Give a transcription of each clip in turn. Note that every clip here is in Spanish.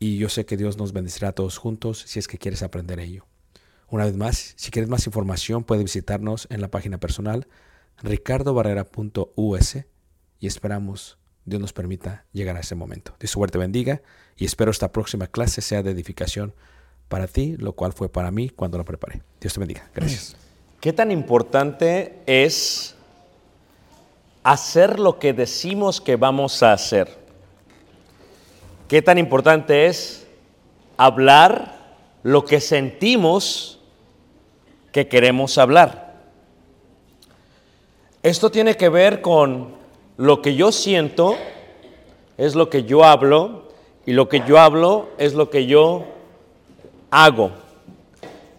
y yo sé que Dios nos bendecirá a todos juntos si es que quieres aprender ello. Una vez más, si quieres más información, puedes visitarnos en la página personal ricardobarrera.us y esperamos Dios nos permita llegar a ese momento. Dios suerte bendiga y espero esta próxima clase sea de edificación para ti, lo cual fue para mí cuando la preparé. Dios te bendiga. Gracias. ¿Qué tan importante es hacer lo que decimos que vamos a hacer? ¿Qué tan importante es hablar lo que sentimos que queremos hablar? Esto tiene que ver con lo que yo siento, es lo que yo hablo, y lo que yo hablo es lo que yo hago.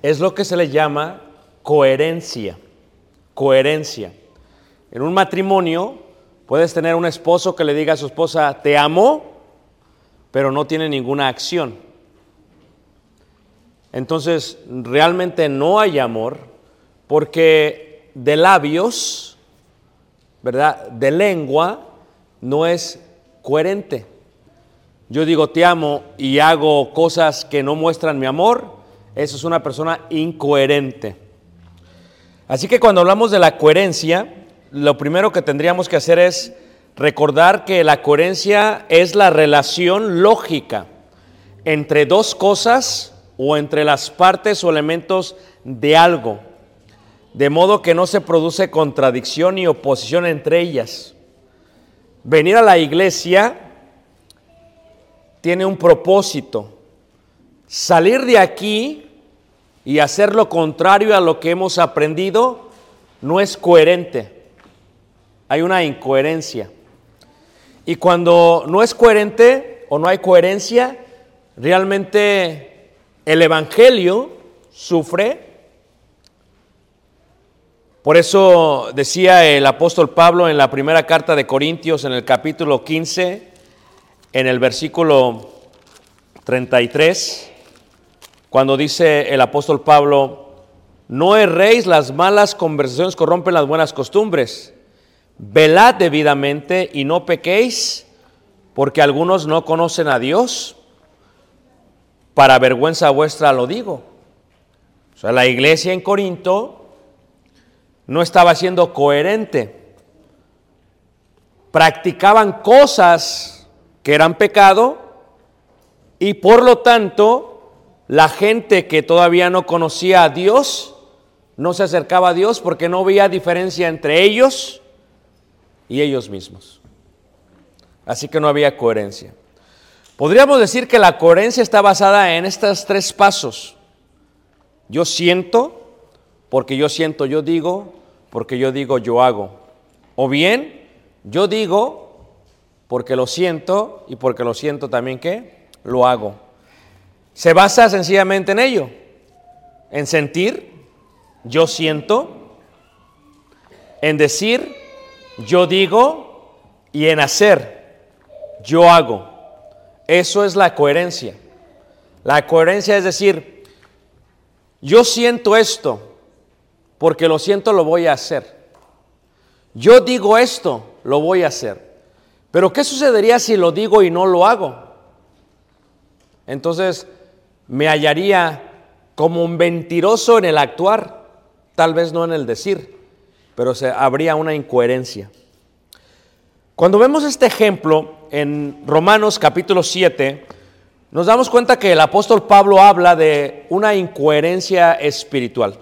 Es lo que se le llama coherencia. Coherencia. En un matrimonio puedes tener un esposo que le diga a su esposa, te amo, pero no tiene ninguna acción. Entonces, realmente no hay amor porque de labios, ¿verdad? De lengua no es coherente. Yo digo te amo y hago cosas que no muestran mi amor, eso es una persona incoherente. Así que cuando hablamos de la coherencia, lo primero que tendríamos que hacer es recordar que la coherencia es la relación lógica entre dos cosas o entre las partes o elementos de algo, de modo que no se produce contradicción ni oposición entre ellas. Venir a la iglesia tiene un propósito. Salir de aquí y hacer lo contrario a lo que hemos aprendido no es coherente. Hay una incoherencia. Y cuando no es coherente o no hay coherencia, realmente el Evangelio sufre. Por eso decía el apóstol Pablo en la primera carta de Corintios, en el capítulo 15, en el versículo 33, cuando dice el apóstol Pablo, no erréis, las malas conversaciones corrompen las buenas costumbres. Velad debidamente y no pequéis, porque algunos no conocen a Dios. Para vergüenza vuestra lo digo. O sea, la iglesia en Corinto no estaba siendo coherente. Practicaban cosas que eran pecado y por lo tanto la gente que todavía no conocía a Dios no se acercaba a Dios porque no veía diferencia entre ellos y ellos mismos. Así que no había coherencia. Podríamos decir que la coherencia está basada en estos tres pasos. Yo siento, porque yo siento, yo digo, porque yo digo, yo hago. O bien, yo digo, porque lo siento, y porque lo siento también, ¿qué? Lo hago. Se basa sencillamente en ello, en sentir, yo siento, en decir, yo digo, y en hacer, yo hago. Eso es la coherencia. La coherencia es decir, yo siento esto, porque lo siento, lo voy a hacer. Yo digo esto, lo voy a hacer. Pero ¿qué sucedería si lo digo y no lo hago? Entonces me hallaría como un mentiroso en el actuar, tal vez no en el decir, pero se, habría una incoherencia. Cuando vemos este ejemplo en Romanos capítulo 7, nos damos cuenta que el apóstol Pablo habla de una incoherencia espiritual.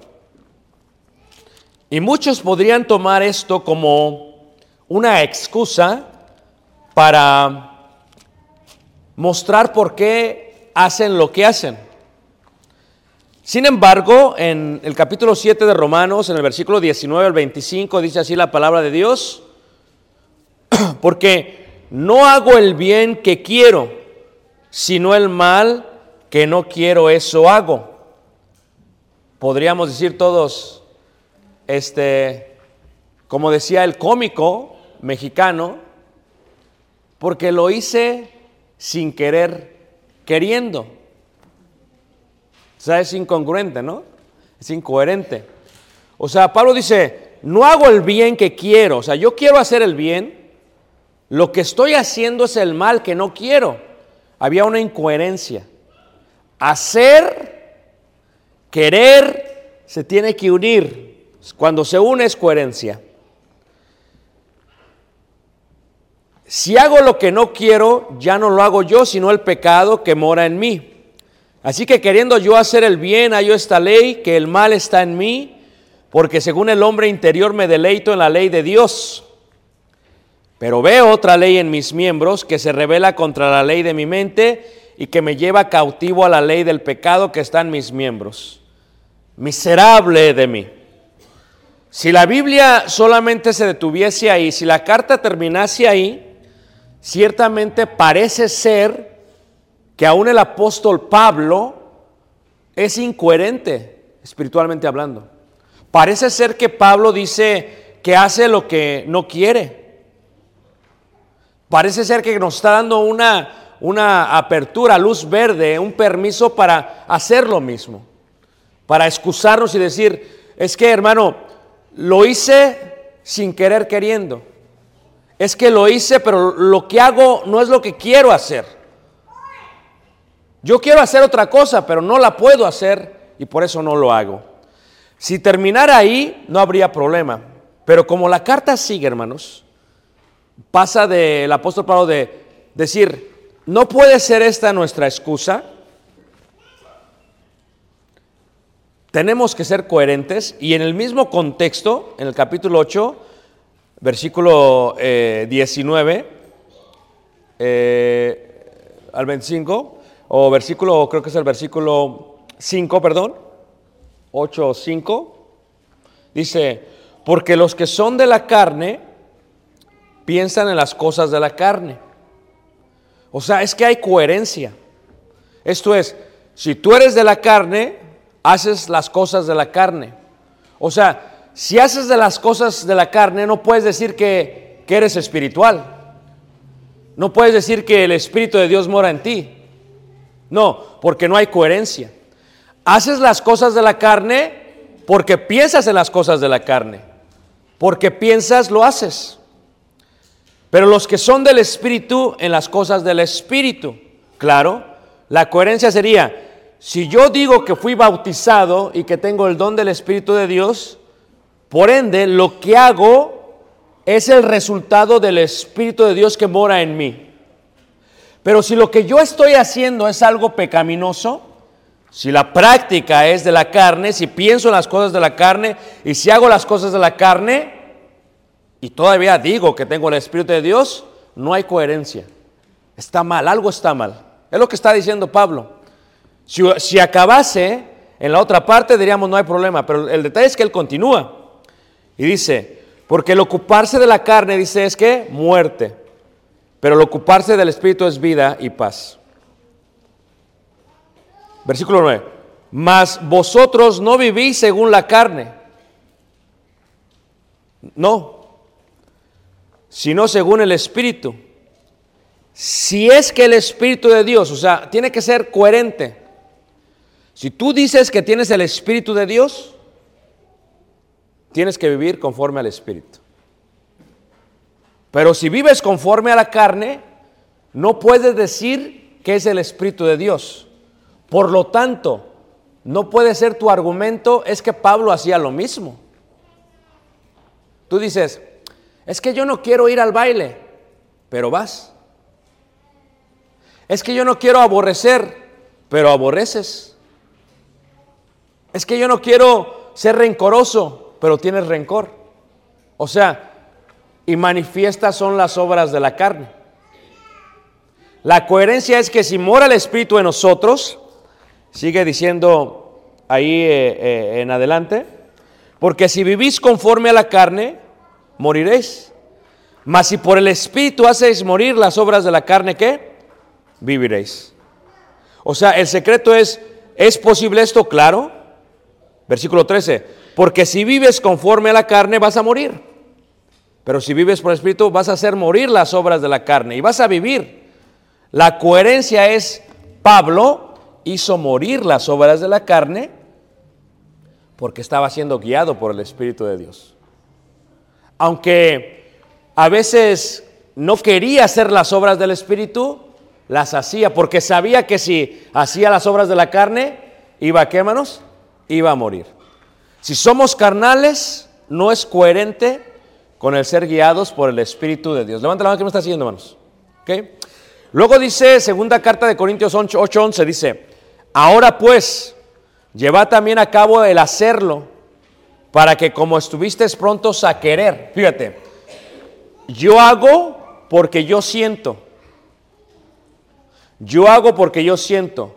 Y muchos podrían tomar esto como una excusa para mostrar por qué hacen lo que hacen. Sin embargo, en el capítulo 7 de Romanos, en el versículo 19 al 25, dice así la palabra de Dios, porque no hago el bien que quiero, sino el mal que no quiero, eso hago. Podríamos decir todos, este, como decía el cómico mexicano, porque lo hice sin querer, queriendo. O sea, es incongruente, ¿no? Es incoherente. O sea, Pablo dice, no hago el bien que quiero, o sea, yo quiero hacer el bien, lo que estoy haciendo es el mal que no quiero. Había una incoherencia. Hacer, querer, se tiene que unir. Cuando se une es coherencia. Si hago lo que no quiero, ya no lo hago yo, sino el pecado que mora en mí. Así que queriendo yo hacer el bien, hallo esta ley, que el mal está en mí, porque según el hombre interior me deleito en la ley de Dios. Pero veo otra ley en mis miembros que se revela contra la ley de mi mente y que me lleva cautivo a la ley del pecado que está en mis miembros. Miserable de mí. Si la Biblia solamente se detuviese ahí, si la carta terminase ahí, ciertamente parece ser que aún el apóstol Pablo es incoherente espiritualmente hablando. Parece ser que Pablo dice que hace lo que no quiere. Parece ser que nos está dando una, una apertura, luz verde, un permiso para hacer lo mismo, para excusarnos y decir, es que hermano, lo hice sin querer queriendo. Es que lo hice, pero lo que hago no es lo que quiero hacer. Yo quiero hacer otra cosa, pero no la puedo hacer y por eso no lo hago. Si terminara ahí, no habría problema. Pero como la carta sigue, hermanos, pasa del apóstol Pablo de decir, no puede ser esta nuestra excusa. Tenemos que ser coherentes y en el mismo contexto, en el capítulo 8, versículo eh, 19 eh, al 25, o versículo, creo que es el versículo 5, perdón, 8 o 5, dice, porque los que son de la carne piensan en las cosas de la carne. O sea, es que hay coherencia. Esto es, si tú eres de la carne, haces las cosas de la carne. O sea, si haces de las cosas de la carne, no puedes decir que, que eres espiritual. No puedes decir que el Espíritu de Dios mora en ti. No, porque no hay coherencia. Haces las cosas de la carne porque piensas en las cosas de la carne. Porque piensas, lo haces. Pero los que son del Espíritu en las cosas del Espíritu. Claro, la coherencia sería, si yo digo que fui bautizado y que tengo el don del Espíritu de Dios, por ende lo que hago es el resultado del Espíritu de Dios que mora en mí. Pero si lo que yo estoy haciendo es algo pecaminoso, si la práctica es de la carne, si pienso en las cosas de la carne y si hago las cosas de la carne y todavía digo que tengo el Espíritu de Dios, no hay coherencia. Está mal, algo está mal. Es lo que está diciendo Pablo. Si, si acabase en la otra parte diríamos no hay problema, pero el detalle es que él continúa y dice, porque el ocuparse de la carne, dice, es que muerte, pero el ocuparse del Espíritu es vida y paz. Versículo 9. Mas vosotros no vivís según la carne. No. Sino según el Espíritu. Si es que el Espíritu de Dios, o sea, tiene que ser coherente. Si tú dices que tienes el Espíritu de Dios, tienes que vivir conforme al Espíritu. Pero si vives conforme a la carne, no puedes decir que es el Espíritu de Dios. Por lo tanto, no puede ser tu argumento, es que Pablo hacía lo mismo. Tú dices, es que yo no quiero ir al baile, pero vas. Es que yo no quiero aborrecer, pero aborreces. Es que yo no quiero ser rencoroso, pero tienes rencor. O sea, y manifiestas son las obras de la carne. La coherencia es que si mora el Espíritu en nosotros, sigue diciendo ahí eh, eh, en adelante, porque si vivís conforme a la carne, moriréis. Mas si por el Espíritu hacéis morir las obras de la carne, ¿qué? Viviréis. O sea, el secreto es, ¿es posible esto? Claro. Versículo 13, porque si vives conforme a la carne vas a morir. Pero si vives por el Espíritu vas a hacer morir las obras de la carne y vas a vivir. La coherencia es, Pablo hizo morir las obras de la carne porque estaba siendo guiado por el Espíritu de Dios. Aunque a veces no quería hacer las obras del Espíritu, las hacía porque sabía que si hacía las obras de la carne, iba a qué, hermanos? Iba a morir. Si somos carnales, no es coherente con el ser guiados por el Espíritu de Dios. Levanta la mano que me está siguiendo, hermanos. ¿Ok? Luego dice, segunda carta de Corintios 8:11, dice, ahora pues, llevad también a cabo el hacerlo, para que como estuvisteis prontos a querer, fíjate, yo hago porque yo siento, yo hago porque yo siento,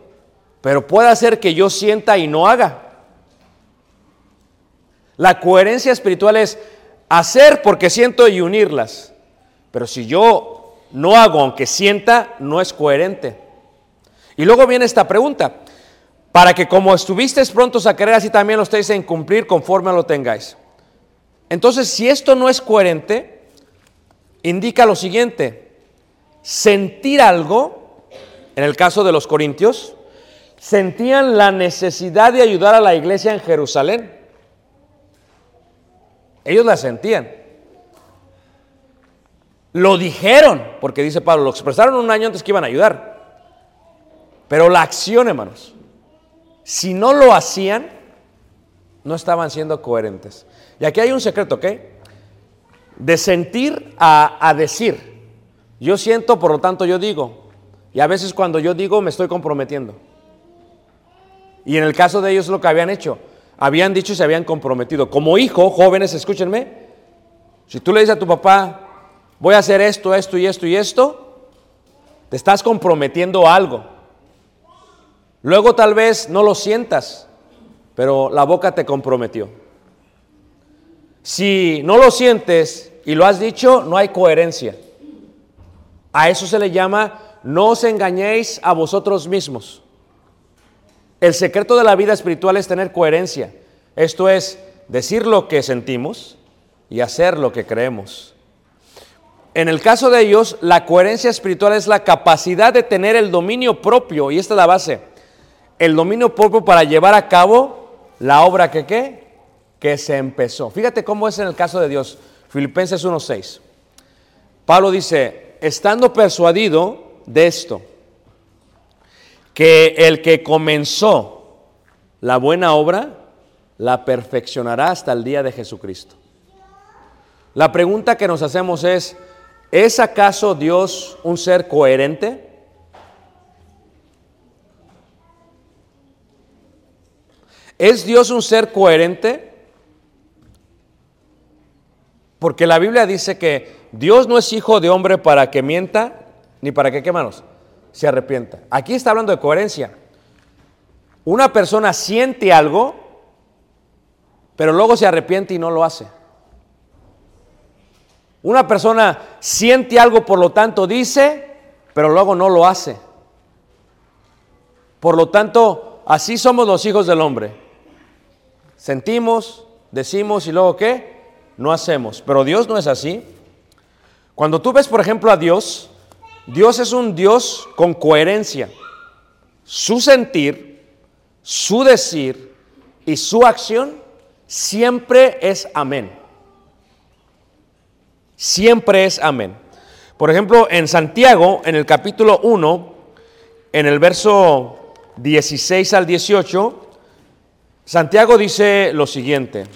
pero puede ser que yo sienta y no haga. La coherencia espiritual es hacer porque siento y unirlas. Pero si yo no hago aunque sienta, no es coherente. Y luego viene esta pregunta. Para que como estuvisteis prontos a querer, así también lo estéis en cumplir conforme lo tengáis. Entonces, si esto no es coherente, indica lo siguiente. Sentir algo, en el caso de los corintios, sentían la necesidad de ayudar a la iglesia en Jerusalén. Ellos la sentían. Lo dijeron, porque dice Pablo, lo expresaron un año antes que iban a ayudar. Pero la acción, hermanos, si no lo hacían, no estaban siendo coherentes. Y aquí hay un secreto, ¿ok? De sentir a, a decir. Yo siento, por lo tanto yo digo. Y a veces cuando yo digo me estoy comprometiendo. Y en el caso de ellos lo que habían hecho, habían dicho y se habían comprometido. Como hijo, jóvenes, escúchenme, si tú le dices a tu papá, voy a hacer esto, esto y esto y esto, te estás comprometiendo a algo. Luego tal vez no lo sientas, pero la boca te comprometió. Si no lo sientes y lo has dicho, no hay coherencia. A eso se le llama, no os engañéis a vosotros mismos. El secreto de la vida espiritual es tener coherencia. Esto es decir lo que sentimos y hacer lo que creemos. En el caso de ellos, la coherencia espiritual es la capacidad de tener el dominio propio, y esta es la base, el dominio propio para llevar a cabo la obra que qué, que se empezó. Fíjate cómo es en el caso de Dios. Filipenses 1.6. Pablo dice, estando persuadido de esto, que el que comenzó la buena obra, la perfeccionará hasta el día de Jesucristo. La pregunta que nos hacemos es, ¿es acaso Dios un ser coherente? ¿Es Dios un ser coherente? Porque la Biblia dice que Dios no es hijo de hombre para que mienta, ni para que, ¿qué manos? Se arrepienta. Aquí está hablando de coherencia. Una persona siente algo, pero luego se arrepiente y no lo hace. Una persona siente algo, por lo tanto dice, pero luego no lo hace. Por lo tanto, así somos los hijos del hombre. Sentimos, decimos y luego qué? No hacemos. Pero Dios no es así. Cuando tú ves, por ejemplo, a Dios, Dios es un Dios con coherencia. Su sentir, su decir y su acción siempre es amén. Siempre es amén. Por ejemplo, en Santiago, en el capítulo 1, en el verso 16 al 18, Santiago dice lo siguiente.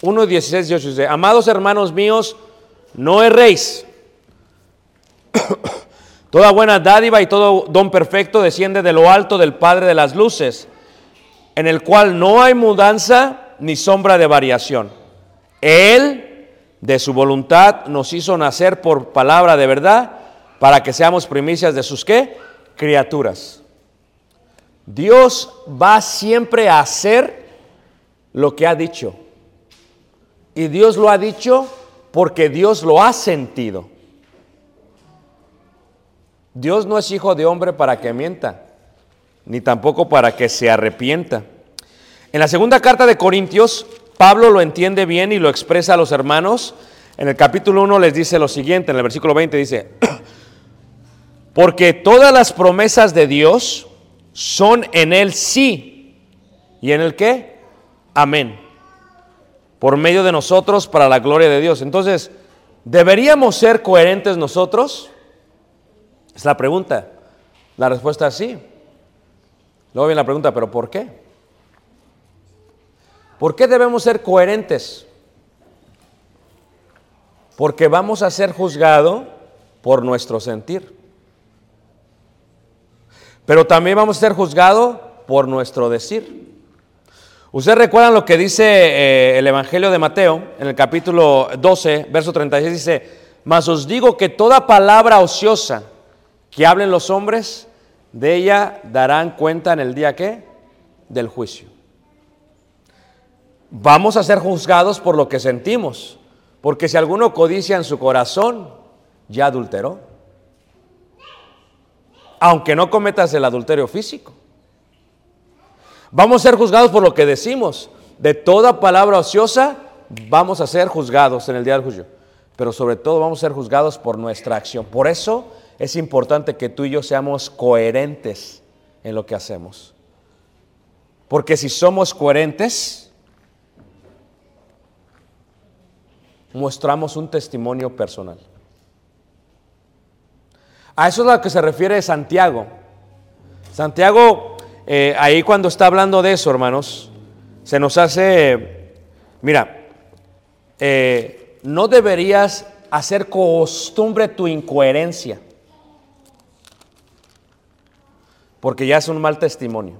1, 16, 18 dice, amados hermanos míos, no erréis. Toda buena dádiva y todo don perfecto desciende de lo alto del Padre de las Luces, en el cual no hay mudanza ni sombra de variación. Él, de su voluntad, nos hizo nacer por palabra de verdad, para que seamos primicias de sus qué? Criaturas. Dios va siempre a hacer lo que ha dicho. Y Dios lo ha dicho porque Dios lo ha sentido. Dios no es hijo de hombre para que mienta, ni tampoco para que se arrepienta. En la segunda carta de Corintios, Pablo lo entiende bien y lo expresa a los hermanos. En el capítulo 1 les dice lo siguiente, en el versículo 20 dice, porque todas las promesas de Dios son en el sí. ¿Y en el qué? Amén. Por medio de nosotros para la gloria de Dios. Entonces, ¿deberíamos ser coherentes nosotros? Es la pregunta. La respuesta es sí. Luego viene la pregunta, ¿pero por qué? ¿Por qué debemos ser coherentes? Porque vamos a ser juzgados por nuestro sentir. Pero también vamos a ser juzgados por nuestro decir. Ustedes recuerdan lo que dice eh, el Evangelio de Mateo en el capítulo 12, verso 36, dice, mas os digo que toda palabra ociosa que hablen los hombres, de ella darán cuenta en el día que del juicio. Vamos a ser juzgados por lo que sentimos, porque si alguno codicia en su corazón, ya adulteró. Aunque no cometas el adulterio físico. Vamos a ser juzgados por lo que decimos. De toda palabra ociosa, vamos a ser juzgados en el día del juicio. Pero sobre todo vamos a ser juzgados por nuestra acción. Por eso es importante que tú y yo seamos coherentes en lo que hacemos. Porque si somos coherentes, mostramos un testimonio personal. A eso es a lo que se refiere Santiago. Santiago, eh, ahí cuando está hablando de eso, hermanos, se nos hace, mira, eh, no deberías hacer costumbre tu incoherencia. Porque ya es un mal testimonio.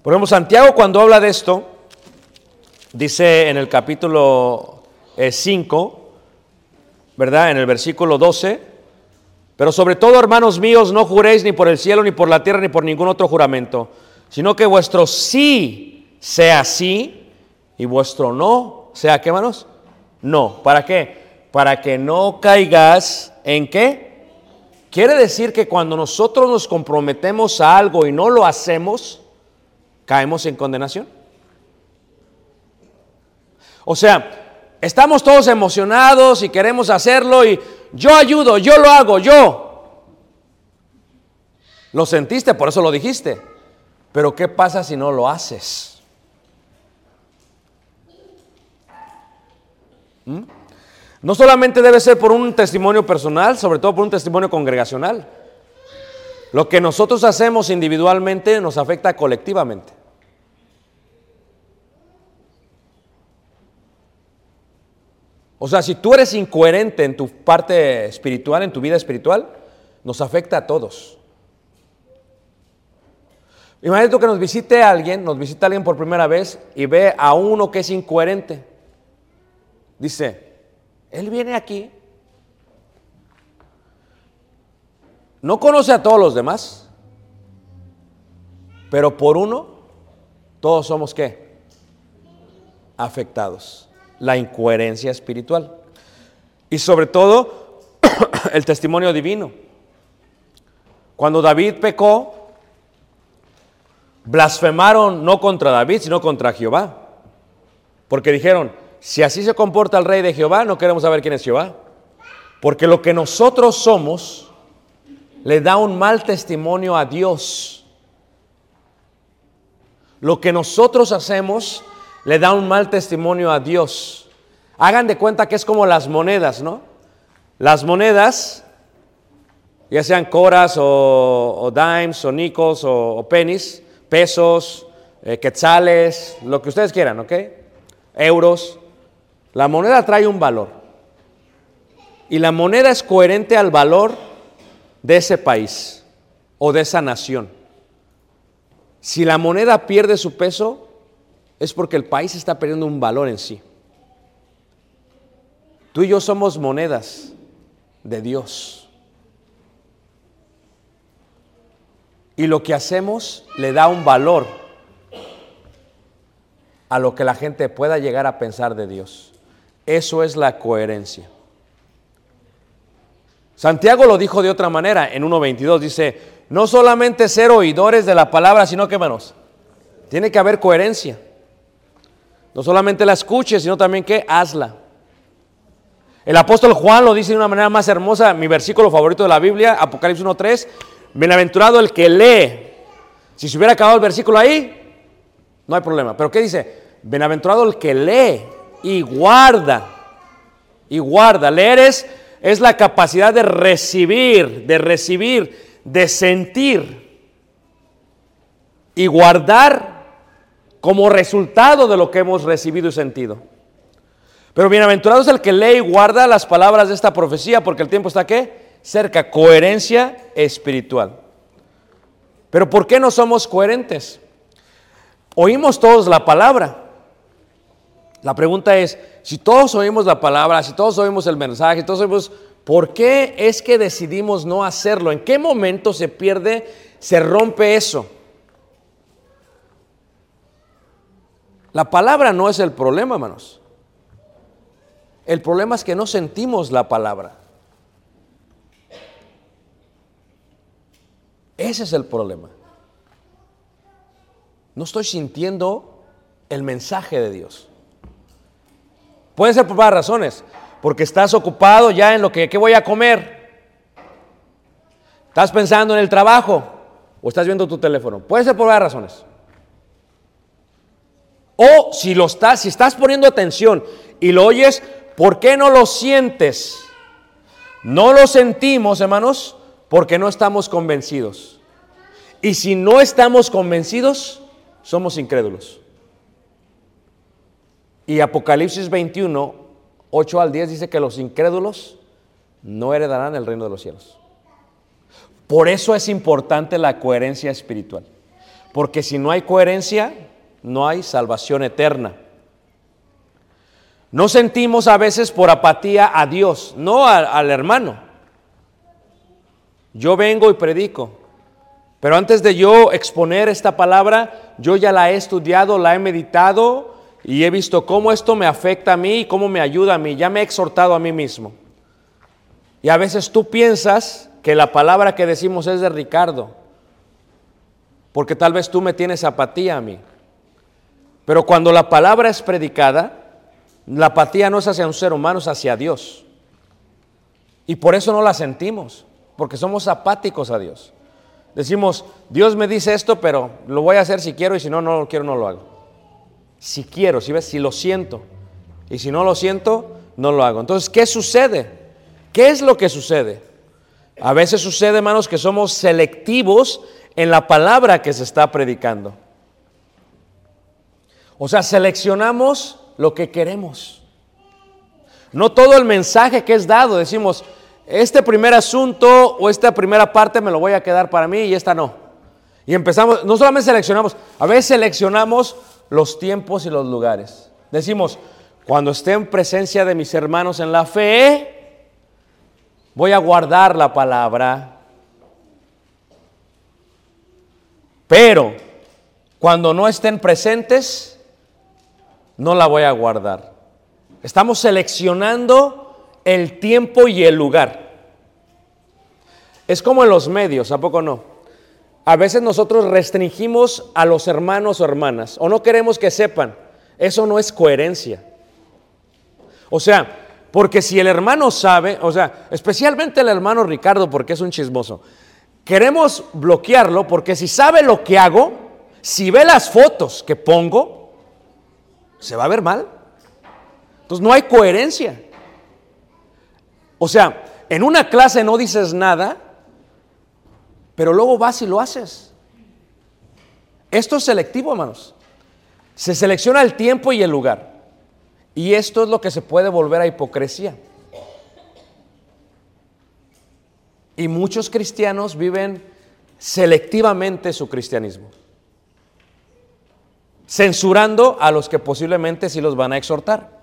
Por ejemplo, Santiago cuando habla de esto, dice en el capítulo 5, ¿verdad? En el versículo 12, pero sobre todo, hermanos míos, no juréis ni por el cielo, ni por la tierra, ni por ningún otro juramento, sino que vuestro sí sea sí y vuestro no sea, ¿qué, hermanos? No. ¿Para qué? Para que no caigas en qué? Quiere decir que cuando nosotros nos comprometemos a algo y no lo hacemos, caemos en condenación. O sea, estamos todos emocionados y queremos hacerlo y yo ayudo, yo lo hago, yo. Lo sentiste, por eso lo dijiste. Pero ¿qué pasa si no lo haces? ¿Mm? No solamente debe ser por un testimonio personal, sobre todo por un testimonio congregacional. Lo que nosotros hacemos individualmente nos afecta colectivamente. O sea, si tú eres incoherente en tu parte espiritual, en tu vida espiritual, nos afecta a todos. Imagínate que nos visite alguien, nos visita alguien por primera vez y ve a uno que es incoherente. Dice, él viene aquí, no conoce a todos los demás, pero por uno, todos somos qué? Afectados la incoherencia espiritual. Y sobre todo, el testimonio divino. Cuando David pecó, blasfemaron no contra David, sino contra Jehová. Porque dijeron, si así se comporta el rey de Jehová, no queremos saber quién es Jehová. Porque lo que nosotros somos le da un mal testimonio a Dios. Lo que nosotros hacemos le da un mal testimonio a Dios. Hagan de cuenta que es como las monedas, ¿no? Las monedas, ya sean coras o, dimes o nickels o, pennies, pesos, eh, quetzales, lo que ustedes quieran, ¿ok? Euros. La moneda trae un valor. Y la moneda es coherente al valor de ese país o de esa nación. Si la moneda pierde su peso, es porque el país está perdiendo un valor en sí. Tú y yo somos monedas de Dios. Y lo que hacemos le da un valor a lo que la gente pueda llegar a pensar de Dios. Eso es la coherencia. Santiago lo dijo de otra manera en 1.22. Dice, no solamente ser oidores de la palabra, sino que, hermanos, tiene que haber coherencia. No solamente la escuches, sino también que hazla. El apóstol Juan lo dice de una manera más hermosa, mi versículo favorito de la Biblia, Apocalipsis 1.3, bienaventurado el que lee. Si se hubiera acabado el versículo ahí, no hay problema. Pero ¿qué dice? Bienaventurado el que lee y guarda. Y guarda. Leer es, es la capacidad de recibir, de recibir, de sentir. Y guardar como resultado de lo que hemos recibido y sentido. Pero bienaventurado es el que lee y guarda las palabras de esta profecía, porque el tiempo está qué? Cerca, coherencia espiritual. Pero ¿por qué no somos coherentes? Oímos todos la palabra. La pregunta es, si todos oímos la palabra, si todos oímos el mensaje, todos oímos, ¿por qué es que decidimos no hacerlo? ¿En qué momento se pierde, se rompe eso? La palabra no es el problema, hermanos. El problema es que no sentimos la palabra. Ese es el problema. No estoy sintiendo el mensaje de Dios. Pueden ser por varias razones. Porque estás ocupado ya en lo que ¿qué voy a comer. Estás pensando en el trabajo o estás viendo tu teléfono. Puede ser por varias razones. O si lo estás, si estás poniendo atención y lo oyes, ¿por qué no lo sientes? No lo sentimos, hermanos, porque no estamos convencidos. Y si no estamos convencidos, somos incrédulos. Y Apocalipsis 21, 8 al 10 dice que los incrédulos no heredarán el reino de los cielos. Por eso es importante la coherencia espiritual. Porque si no hay coherencia, no hay salvación eterna. No sentimos a veces por apatía a Dios, no al hermano. Yo vengo y predico, pero antes de yo exponer esta palabra, yo ya la he estudiado, la he meditado y he visto cómo esto me afecta a mí y cómo me ayuda a mí. Ya me he exhortado a mí mismo. Y a veces tú piensas que la palabra que decimos es de Ricardo, porque tal vez tú me tienes apatía a mí. Pero cuando la palabra es predicada, la apatía no es hacia un ser humano, es hacia Dios. Y por eso no la sentimos, porque somos apáticos a Dios. Decimos, Dios me dice esto, pero lo voy a hacer si quiero y si no, no lo quiero, no lo hago. Si quiero, si ves, si lo siento. Y si no lo siento, no lo hago. Entonces, ¿qué sucede? ¿Qué es lo que sucede? A veces sucede, hermanos, que somos selectivos en la palabra que se está predicando. O sea, seleccionamos lo que queremos. No todo el mensaje que es dado, decimos, este primer asunto o esta primera parte me lo voy a quedar para mí y esta no. Y empezamos, no solamente seleccionamos, a veces seleccionamos los tiempos y los lugares. Decimos, cuando esté en presencia de mis hermanos en la fe, voy a guardar la palabra. Pero cuando no estén presentes, no la voy a guardar. Estamos seleccionando el tiempo y el lugar. Es como en los medios, ¿a poco no? A veces nosotros restringimos a los hermanos o hermanas o no queremos que sepan. Eso no es coherencia. O sea, porque si el hermano sabe, o sea, especialmente el hermano Ricardo porque es un chismoso, queremos bloquearlo porque si sabe lo que hago, si ve las fotos que pongo, se va a ver mal. Entonces no hay coherencia. O sea, en una clase no dices nada, pero luego vas y lo haces. Esto es selectivo, hermanos. Se selecciona el tiempo y el lugar. Y esto es lo que se puede volver a hipocresía. Y muchos cristianos viven selectivamente su cristianismo, censurando a los que posiblemente sí los van a exhortar.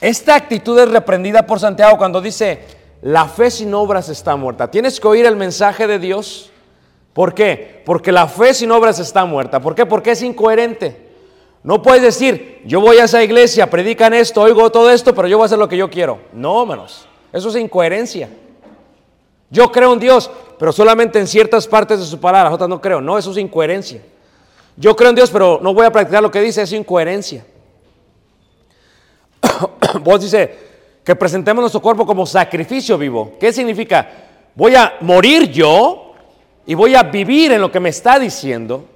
Esta actitud es reprendida por Santiago cuando dice, la fe sin obras está muerta. Tienes que oír el mensaje de Dios. ¿Por qué? Porque la fe sin obras está muerta. ¿Por qué? Porque es incoherente. No puedes decir, yo voy a esa iglesia, predican esto, oigo todo esto, pero yo voy a hacer lo que yo quiero. No, hermanos. Eso es incoherencia. Yo creo en Dios, pero solamente en ciertas partes de su palabra, otras no creo. No, eso es incoherencia. Yo creo en Dios, pero no voy a practicar lo que dice, es incoherencia. Vos dice que presentemos nuestro cuerpo como sacrificio vivo. ¿Qué significa? Voy a morir yo y voy a vivir en lo que me está diciendo.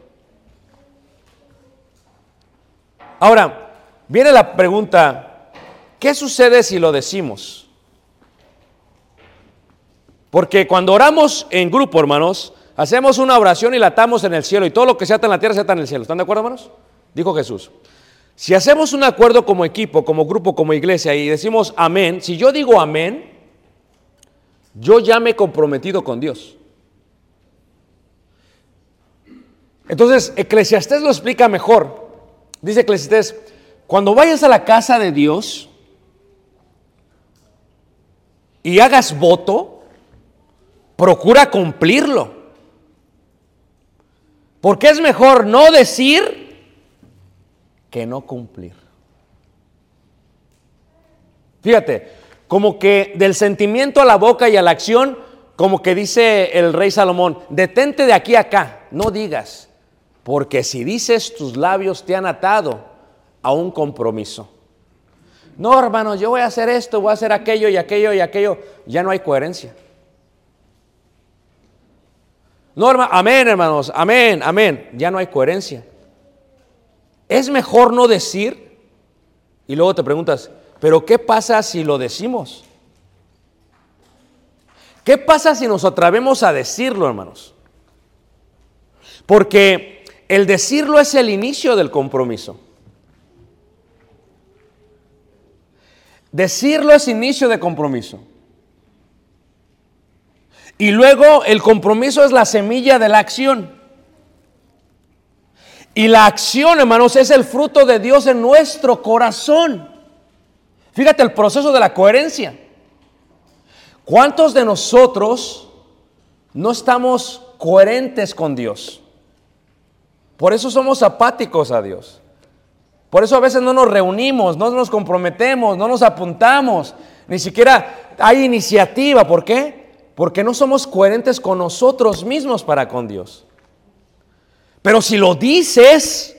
Ahora, viene la pregunta, ¿qué sucede si lo decimos? Porque cuando oramos en grupo, hermanos, hacemos una oración y la atamos en el cielo y todo lo que se ata en la tierra se ata en el cielo. ¿Están de acuerdo, hermanos? Dijo Jesús. Si hacemos un acuerdo como equipo, como grupo, como iglesia y decimos amén, si yo digo amén, yo ya me he comprometido con Dios. Entonces, Eclesiastés lo explica mejor. Dice Eclesiastés, cuando vayas a la casa de Dios y hagas voto, procura cumplirlo. Porque es mejor no decir que no cumplir. Fíjate, como que del sentimiento a la boca y a la acción, como que dice el rey Salomón, detente de aquí a acá, no digas, porque si dices tus labios te han atado a un compromiso. No, hermano, yo voy a hacer esto, voy a hacer aquello y aquello y aquello, ya no hay coherencia. No, hermano, amén, hermanos, amén, amén, ya no hay coherencia. Es mejor no decir y luego te preguntas, pero ¿qué pasa si lo decimos? ¿Qué pasa si nos atrevemos a decirlo, hermanos? Porque el decirlo es el inicio del compromiso. Decirlo es inicio de compromiso. Y luego el compromiso es la semilla de la acción. Y la acción, hermanos, es el fruto de Dios en nuestro corazón. Fíjate el proceso de la coherencia. ¿Cuántos de nosotros no estamos coherentes con Dios? Por eso somos apáticos a Dios. Por eso a veces no nos reunimos, no nos comprometemos, no nos apuntamos, ni siquiera hay iniciativa. ¿Por qué? Porque no somos coherentes con nosotros mismos para con Dios. Pero si lo dices,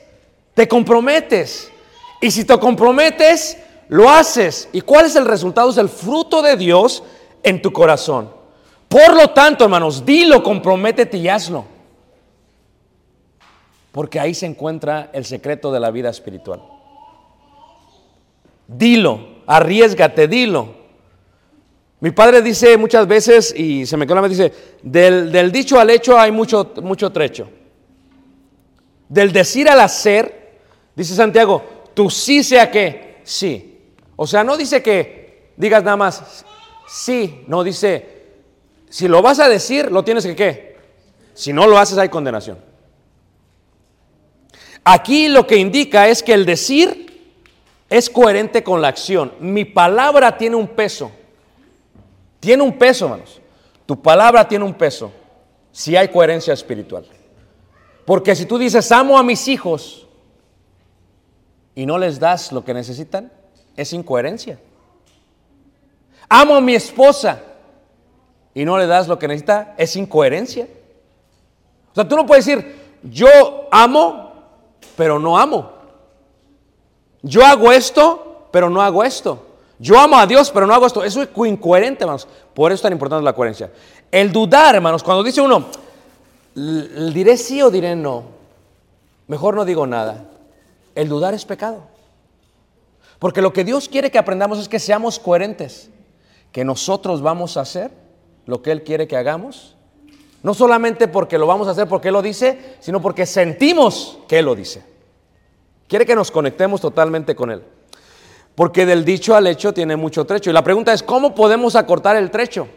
te comprometes. Y si te comprometes, lo haces. ¿Y cuál es el resultado? Es el fruto de Dios en tu corazón. Por lo tanto, hermanos, dilo, comprométete y hazlo. Porque ahí se encuentra el secreto de la vida espiritual. Dilo, arriesgate, dilo. Mi padre dice muchas veces, y se me queda la dice, del, del dicho al hecho hay mucho, mucho trecho. Del decir al hacer, dice Santiago, tú sí sea que sí. O sea, no dice que digas nada más sí, no dice, si lo vas a decir, lo tienes que qué. Si no lo haces, hay condenación. Aquí lo que indica es que el decir es coherente con la acción. Mi palabra tiene un peso. Tiene un peso, hermanos. Tu palabra tiene un peso si hay coherencia espiritual. Porque si tú dices, amo a mis hijos y no les das lo que necesitan, es incoherencia. Amo a mi esposa y no le das lo que necesita, es incoherencia. O sea, tú no puedes decir, yo amo, pero no amo. Yo hago esto, pero no hago esto. Yo amo a Dios, pero no hago esto. Eso es incoherente, hermanos. Por eso es tan importante la coherencia. El dudar, hermanos, cuando dice uno, "L- diré sí o diré no, mejor no digo nada. El dudar es pecado. Porque lo que Dios quiere que aprendamos es que seamos coherentes. Que nosotros vamos a hacer lo que Él quiere que hagamos. No solamente porque lo vamos a hacer porque Él lo dice, sino porque sentimos que Él lo dice. Quiere que nos conectemos totalmente con Él. Porque del dicho al hecho tiene mucho trecho. Y la pregunta es, ¿cómo podemos acortar el trecho?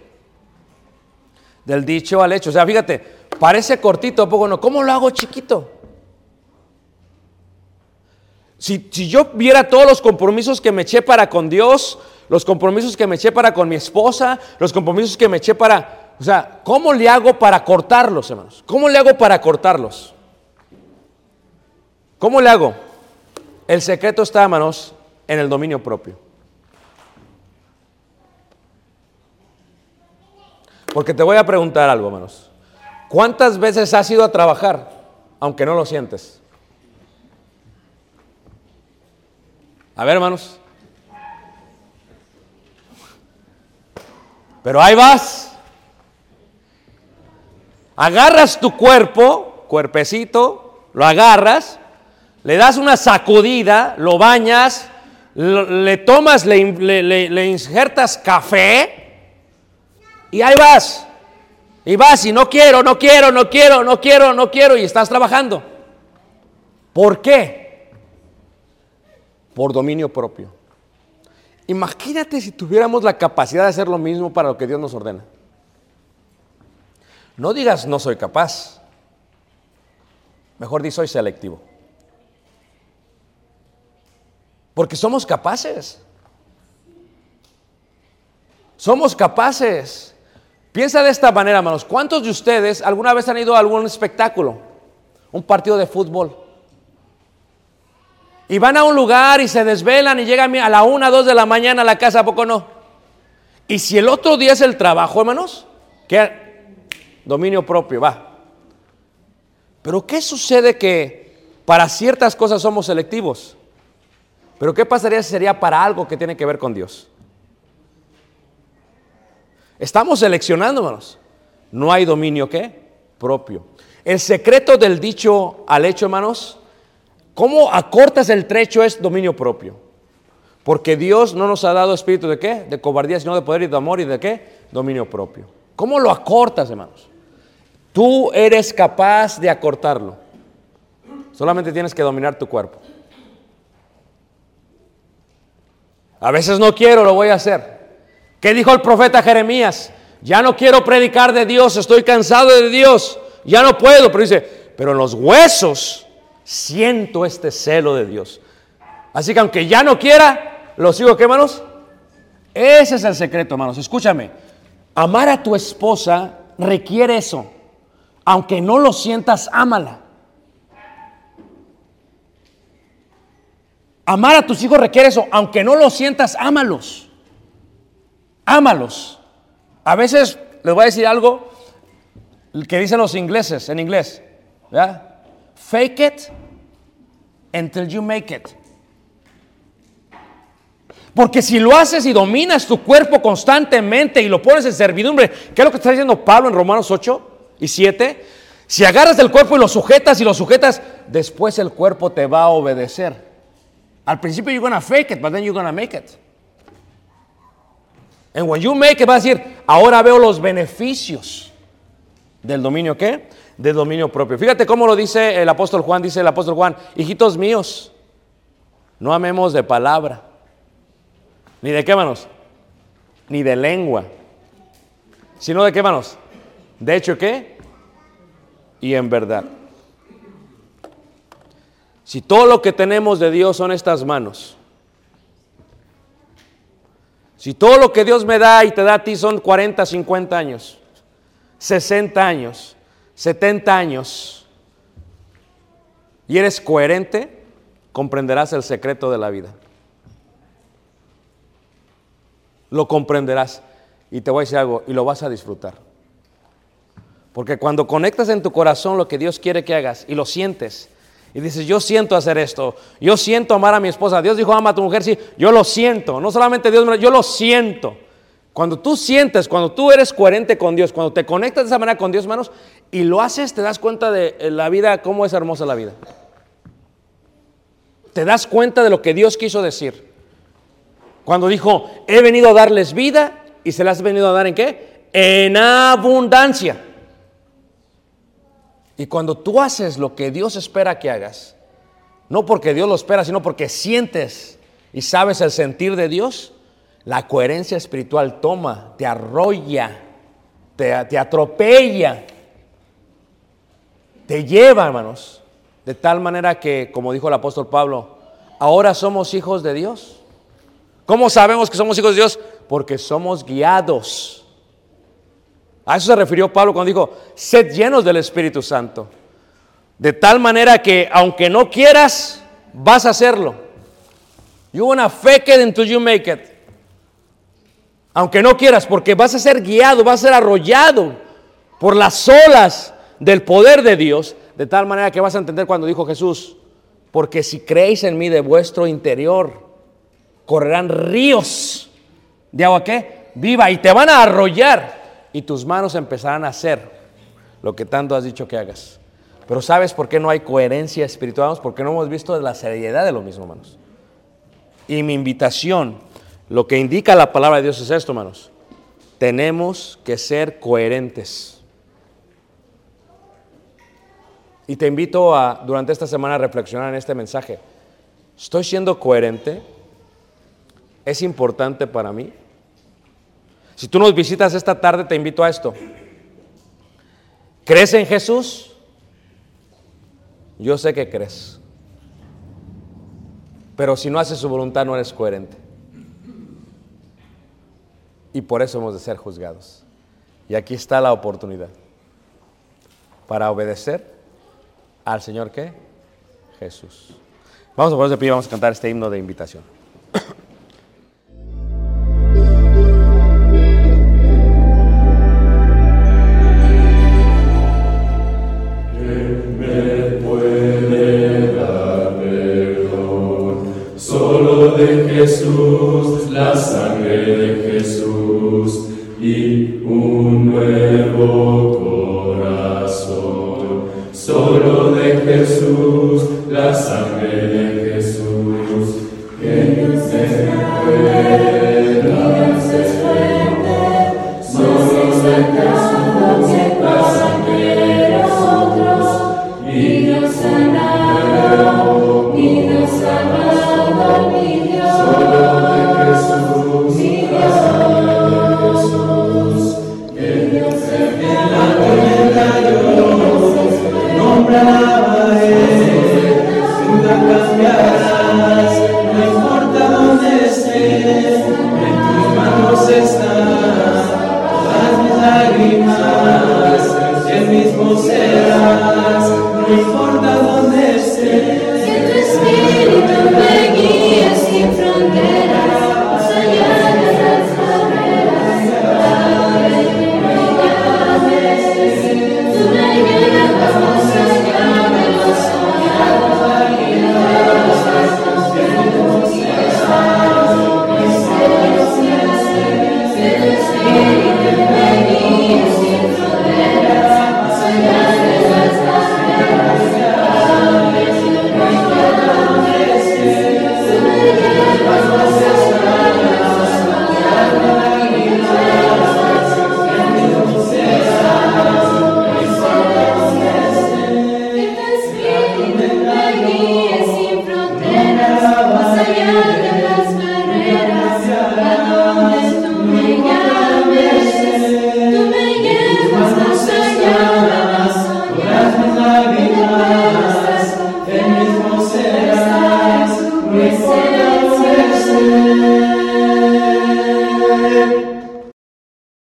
Del dicho al hecho. O sea, fíjate, parece cortito, poco no. ¿Cómo lo hago chiquito? Si, si yo viera todos los compromisos que me eché para con Dios, los compromisos que me eché para con mi esposa, los compromisos que me eché para... O sea, ¿cómo le hago para cortarlos, hermanos? ¿Cómo le hago para cortarlos? ¿Cómo le hago? El secreto está, hermanos, en el dominio propio. Porque te voy a preguntar algo, hermanos. ¿Cuántas veces has ido a trabajar aunque no lo sientes? A ver, hermanos. Pero ahí vas. Agarras tu cuerpo, cuerpecito, lo agarras, le das una sacudida, lo bañas, le tomas, le, le- insertas café y ahí vas. Y vas y no quiero, no quiero, no quiero, no quiero, no quiero y estás trabajando. ¿Por qué? Por dominio propio. Imagínate si tuviéramos la capacidad de hacer lo mismo para lo que Dios nos ordena. No digas no soy capaz. Mejor di soy selectivo. Porque somos capaces. Somos capaces. Piensa de esta manera, hermanos. ¿Cuántos de ustedes alguna vez han ido a algún espectáculo? Un partido de fútbol. Y van a un lugar y se desvelan y llegan a la una, dos de la mañana a la casa, ¿a poco no? Y si el otro día es el trabajo, hermanos, ¿qué? Dominio propio, va. Pero ¿qué sucede que para ciertas cosas somos selectivos? Pero ¿qué pasaría si sería para algo que tiene que ver con Dios? Estamos seleccionando, hermanos. No hay dominio qué? Propio. El secreto del dicho al hecho, hermanos, ¿cómo acortas el trecho es dominio propio? Porque Dios no nos ha dado espíritu de qué? De cobardía, sino de poder y de amor y de qué? Dominio propio. ¿Cómo lo acortas, hermanos? Tú eres capaz de acortarlo. Solamente tienes que dominar tu cuerpo. A veces no quiero, lo voy a hacer. ¿Qué dijo el profeta Jeremías? ya no quiero predicar de Dios, estoy cansado de Dios, ya no puedo, pero dice, pero en los huesos siento este celo de Dios. Así que aunque ya no quiera, lo sigo, ¿qué hermanos? Ese es el secreto, hermanos. Escúchame, amar a tu esposa requiere eso. Aunque no lo sientas, ámala. Amar a tus hijos requiere eso. Aunque no lo sientas, ámalos. Ámalos. A veces les voy a decir algo que dicen los ingleses en inglés. ¿verdad? Fake it until you make it. Porque si lo haces y dominas tu cuerpo constantemente y lo pones en servidumbre, ¿qué es lo que está diciendo Pablo en Romanos 8 y 7? Si agarras el cuerpo y lo sujetas y lo sujetas, después el cuerpo te va a obedecer. Al principio you're gonna fake it, but then you're gonna make it. And when you make it, va a decir, ahora veo los beneficios del dominio qué? Del dominio propio. Fíjate cómo lo dice el apóstol Juan, dice el apóstol Juan, hijitos míos, no amemos de palabra, ni de qué manos, ni de lengua, sino de qué manos, de hecho qué, y en verdad. Si todo lo que tenemos de Dios son estas manos, si todo lo que Dios me da y te da a ti son 40, 50 años, 60 años, 70 años, y eres coherente, comprenderás el secreto de la vida. Lo comprenderás. Y te voy a decir algo, y lo vas a disfrutar. Porque cuando conectas en tu corazón lo que Dios quiere que hagas y lo sientes, y dices, yo siento hacer esto, yo siento amar a mi esposa. Dios dijo, ama a tu mujer, sí, yo lo siento. No solamente Dios, yo lo siento. Cuando tú sientes, cuando tú eres coherente con Dios, cuando te conectas de esa manera con Dios, hermanos, y lo haces, te das cuenta de eh, la vida, cómo es hermosa la vida. Te das cuenta de lo que Dios quiso decir. Cuando dijo, he venido a darles vida y se las has venido a dar en qué? En abundancia. Y cuando tú haces lo que Dios espera que hagas, no porque Dios lo espera, sino porque sientes y sabes el sentir de Dios, la coherencia espiritual toma, te arrolla, te, te atropella, te lleva, hermanos, de tal manera que, como dijo el apóstol Pablo, ahora somos hijos de Dios. ¿Cómo sabemos que somos hijos de Dios? Porque somos guiados. A eso se refirió Pablo cuando dijo, sed llenos del Espíritu Santo. De tal manera que aunque no quieras, vas a hacerlo. You wanna fake it until you make it. Aunque no quieras, porque vas a ser guiado, vas a ser arrollado por las olas del poder de Dios, de tal manera que vas a entender cuando dijo Jesús, porque si creéis en mí de vuestro interior, correrán ríos de agua que viva y te van a arrollar y tus manos empezarán a hacer lo que tanto has dicho que hagas. Pero ¿sabes por qué no hay coherencia espiritual? Porque no hemos visto la seriedad de lo mismo, hermanos. Y mi invitación, lo que indica la palabra de Dios es esto, hermanos. Tenemos que ser coherentes. Y te invito a, durante esta semana, a reflexionar en este mensaje. ¿Estoy siendo coherente? ¿Es importante para mí? Si tú nos visitas esta tarde, te invito a esto. ¿Crees en Jesús? Yo sé que crees. Pero si no haces su voluntad, no eres coherente. Y por eso hemos de ser juzgados. Y aquí está la oportunidad para obedecer al Señor que Jesús. Vamos a ponernos de pie y vamos a cantar este himno de invitación.